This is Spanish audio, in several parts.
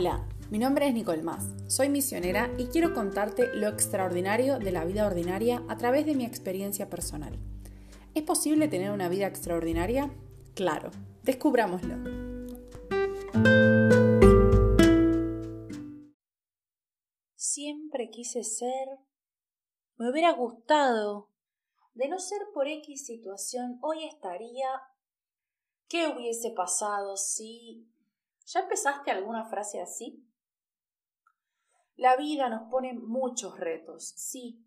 Hola, mi nombre es Nicole Más, soy misionera y quiero contarte lo extraordinario de la vida ordinaria a través de mi experiencia personal. ¿Es posible tener una vida extraordinaria? Claro, descubrámoslo. Siempre quise ser, me hubiera gustado, de no ser por X situación, hoy estaría, ¿qué hubiese pasado si ¿Ya empezaste alguna frase así? La vida nos pone muchos retos, sí,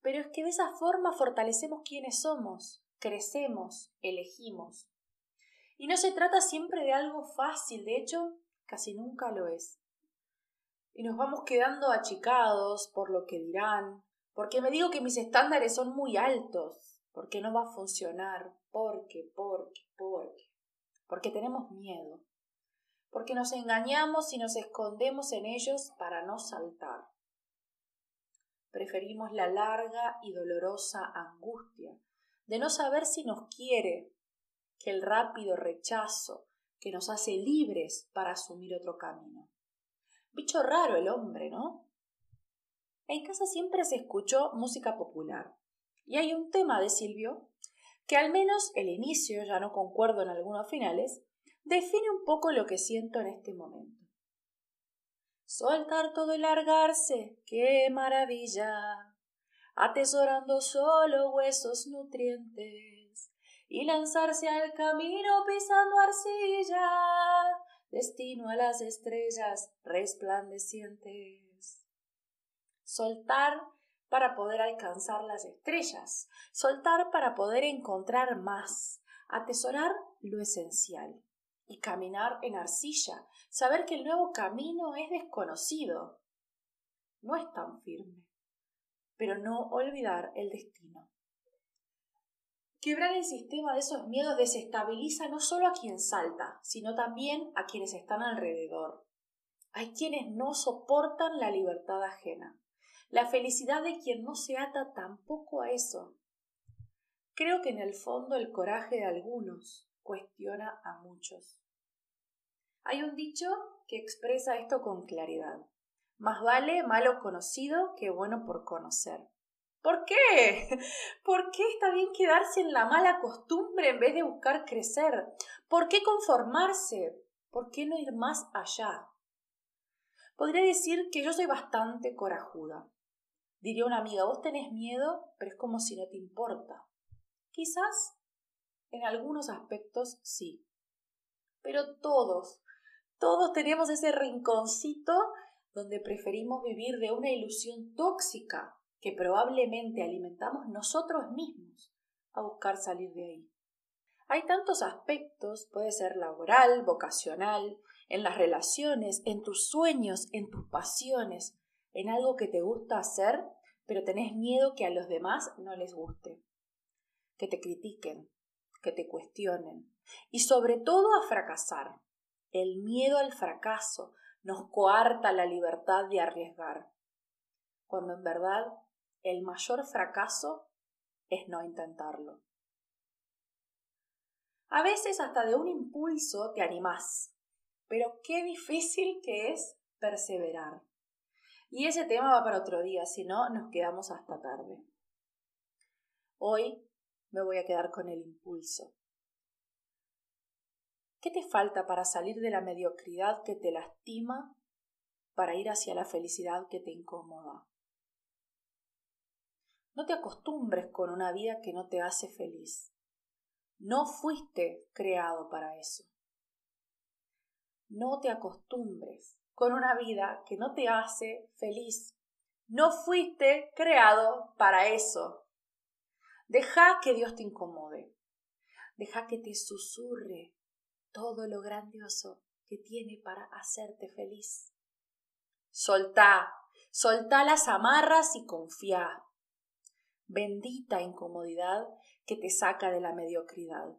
pero es que de esa forma fortalecemos quienes somos, crecemos, elegimos. Y no se trata siempre de algo fácil, de hecho, casi nunca lo es. Y nos vamos quedando achicados por lo que dirán, porque me digo que mis estándares son muy altos, porque no va a funcionar, porque, porque, porque, porque tenemos miedo porque nos engañamos y nos escondemos en ellos para no saltar. Preferimos la larga y dolorosa angustia de no saber si nos quiere que el rápido rechazo que nos hace libres para asumir otro camino. Bicho raro el hombre, ¿no? En casa siempre se escuchó música popular y hay un tema de Silvio que al menos el inicio, ya no concuerdo en algunos finales, define un poco lo que siento en este momento. Soltar todo y largarse, qué maravilla, atesorando solo huesos nutrientes, y lanzarse al camino pisando arcilla, destino a las estrellas resplandecientes. Soltar para poder alcanzar las estrellas, soltar para poder encontrar más, atesorar lo esencial y caminar en arcilla, saber que el nuevo camino es desconocido. No es tan firme, pero no olvidar el destino. Quebrar el sistema de esos miedos desestabiliza no solo a quien salta, sino también a quienes están alrededor. Hay quienes no soportan la libertad ajena, la felicidad de quien no se ata tampoco a eso. Creo que en el fondo el coraje de algunos cuestiona a muchos. Hay un dicho que expresa esto con claridad. Más vale malo conocido que bueno por conocer. ¿Por qué? ¿Por qué está bien quedarse en la mala costumbre en vez de buscar crecer? ¿Por qué conformarse? ¿Por qué no ir más allá? Podría decir que yo soy bastante corajuda. Diría una amiga, vos tenés miedo, pero es como si no te importa. Quizás en algunos aspectos sí. Pero todos, todos tenemos ese rinconcito donde preferimos vivir de una ilusión tóxica que probablemente alimentamos nosotros mismos a buscar salir de ahí. Hay tantos aspectos, puede ser laboral, vocacional, en las relaciones, en tus sueños, en tus pasiones, en algo que te gusta hacer, pero tenés miedo que a los demás no les guste, que te critiquen, que te cuestionen y sobre todo a fracasar. El miedo al fracaso nos coarta la libertad de arriesgar, cuando en verdad el mayor fracaso es no intentarlo. A veces hasta de un impulso te animás, pero qué difícil que es perseverar. Y ese tema va para otro día, si no nos quedamos hasta tarde. Hoy me voy a quedar con el impulso. ¿Qué te falta para salir de la mediocridad que te lastima para ir hacia la felicidad que te incomoda? No te acostumbres con una vida que no te hace feliz. No fuiste creado para eso. No te acostumbres con una vida que no te hace feliz. No fuiste creado para eso. Deja que Dios te incomode. Deja que te susurre todo lo grandioso que tiene para hacerte feliz. Soltá, soltá las amarras y confía. Bendita incomodidad que te saca de la mediocridad.